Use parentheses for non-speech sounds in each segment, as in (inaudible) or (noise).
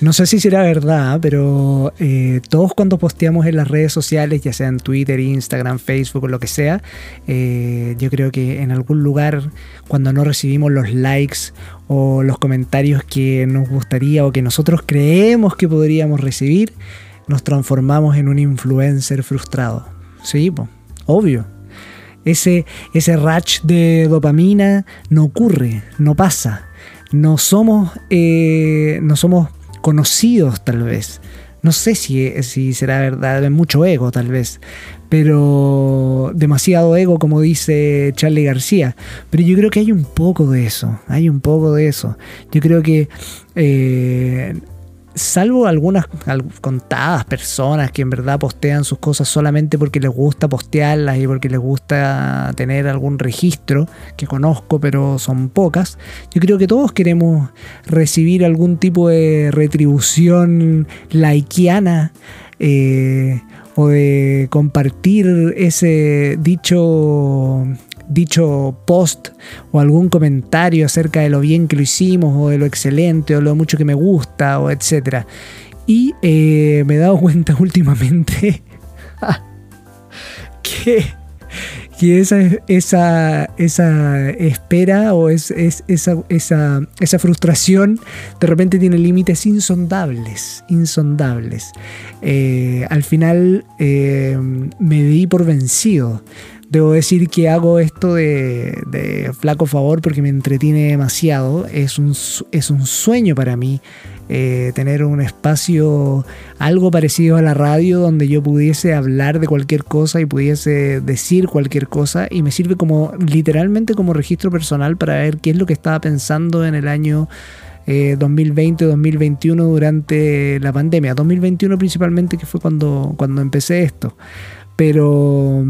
No sé si será verdad, pero eh, todos cuando posteamos en las redes sociales, ya sea en Twitter, Instagram, Facebook o lo que sea, eh, yo creo que en algún lugar, cuando no recibimos los likes o los comentarios que nos gustaría o que nosotros creemos que podríamos recibir, nos transformamos en un influencer frustrado. Sí, obvio. Ese, ese de dopamina no ocurre, no pasa. No somos, eh, no somos conocidos tal vez. No sé si, si será verdad, mucho ego tal vez, pero demasiado ego como dice Charlie García. Pero yo creo que hay un poco de eso, hay un poco de eso. Yo creo que eh, salvo algunas contadas personas que en verdad postean sus cosas solamente porque les gusta postearlas y porque les gusta tener algún registro que conozco, pero son pocas, yo creo que todos queremos recibir algún tipo de retribución laikiana eh, o de compartir ese dicho dicho post o algún comentario acerca de lo bien que lo hicimos o de lo excelente o lo mucho que me gusta o etcétera. Y eh, me he dado cuenta (laughs) últimamente (laughs) que, que esa, esa, esa, espera o es, esa, esa, esa, frustración de repente tiene límites insondables, insondables. Eh, al final eh, me di por vencido Debo decir que hago esto de, flaco favor porque me entretiene demasiado. Es un, es un sueño para mí eh, tener un espacio algo parecido a la radio donde yo pudiese hablar de cualquier cosa y pudiese decir cualquier cosa y me sirve como literalmente como registro personal para ver qué es lo que estaba pensando en el año 2020-2021 eh, durante la pandemia. 2021 principalmente que fue cuando, cuando empecé esto. Pero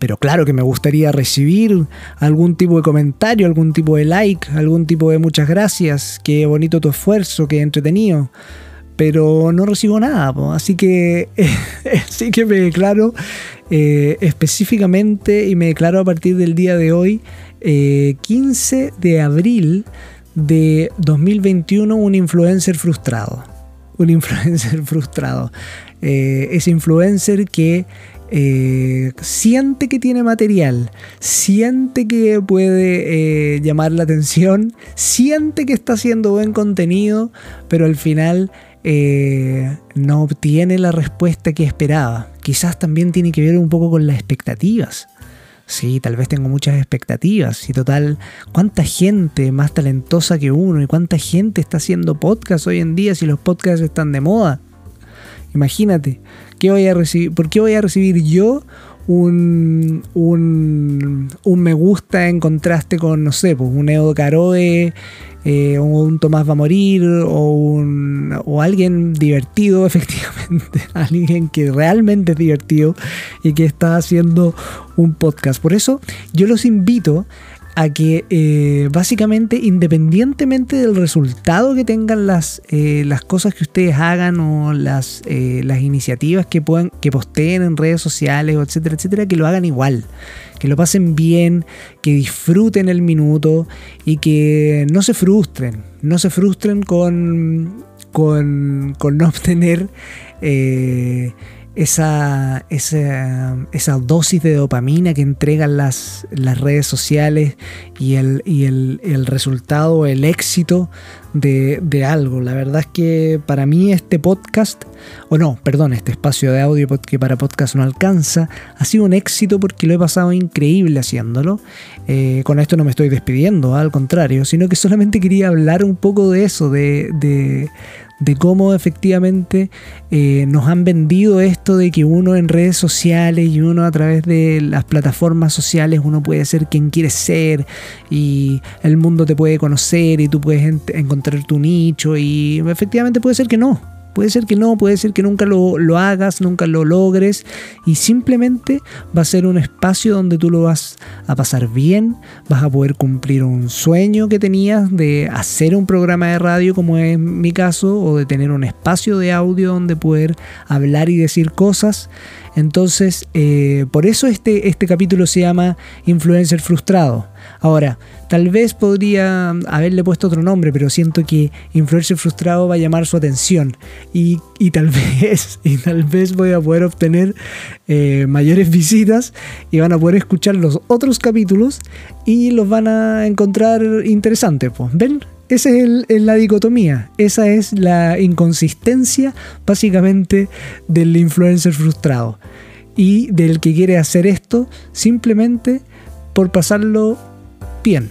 pero claro que me gustaría recibir algún tipo de comentario, algún tipo de like, algún tipo de muchas gracias, qué bonito tu esfuerzo, qué entretenido. Pero no recibo nada, así que (laughs) sí que me declaro eh, específicamente y me declaro a partir del día de hoy, 15 eh, de abril de 2021, un influencer frustrado. Un (laughs) influencer frustrado. Eh, ese influencer que eh, siente que tiene material, siente que puede eh, llamar la atención, siente que está haciendo buen contenido, pero al final eh, no obtiene la respuesta que esperaba. Quizás también tiene que ver un poco con las expectativas. Sí, tal vez tengo muchas expectativas. Y total, ¿cuánta gente más talentosa que uno y cuánta gente está haciendo podcast hoy en día si los podcasts están de moda? Imagínate, ¿qué voy a recibir, ¿por qué voy a recibir yo un, un, me gusta en contraste con, no sé, pues un Edo Caroe eh, un Tomás va a morir o, un, o alguien divertido, (laughs) efectivamente, alguien que realmente es divertido y que está haciendo un podcast. Por eso yo los invito a que eh, básicamente independientemente del resultado que tengan las, eh, las cosas que ustedes hagan o las, eh, las iniciativas que puedan que posteen en redes sociales etcétera etcétera que lo hagan igual que lo pasen bien que disfruten el minuto y que no se frustren no se frustren con, con no obtener esa, esa, dosis de dopamina que entregan las, las redes sociales y el, y el, resultado, el éxito de, algo. La verdad es que para mí este podcast, o no, perdón, este espacio de audio que para podcast no alcanza, ha sido un éxito porque lo he pasado increíble haciéndolo. Eh, con esto no me estoy despidiendo, al contrario, sino que solamente quería hablar un poco de eso, de, de cómo efectivamente eh, nos han vendido esto de que uno en redes sociales y uno a través de las plataformas sociales uno puede ser quien quiere ser y el mundo te puede conocer y tú puedes encontrar tu nicho y efectivamente puede ser que no Puede ser que no, puede ser que nunca lo, hagas, nunca lo logres y simplemente va a ser un espacio donde tú lo vas a pasar bien, vas a poder cumplir un sueño que tenías de hacer un programa de radio como es mi caso o de tener un espacio de audio donde poder hablar y decir cosas. Entonces, eh, por eso este, este capítulo se llama Influencer Frustrado Ahora, tal vez podría haberle puesto otro nombre, pero siento que influencer frustrado va a llamar su atención y, tal (laughs) vez y tal vez voy a poder obtener eh, mayores visitas y van a poder escuchar los otros capítulos y los van a encontrar interesantes. Pues. ¿Ven? Esa es la dicotomía, esa es la inconsistencia básicamente del influencer frustrado y del que quiere hacer esto simplemente por pasarlo bien,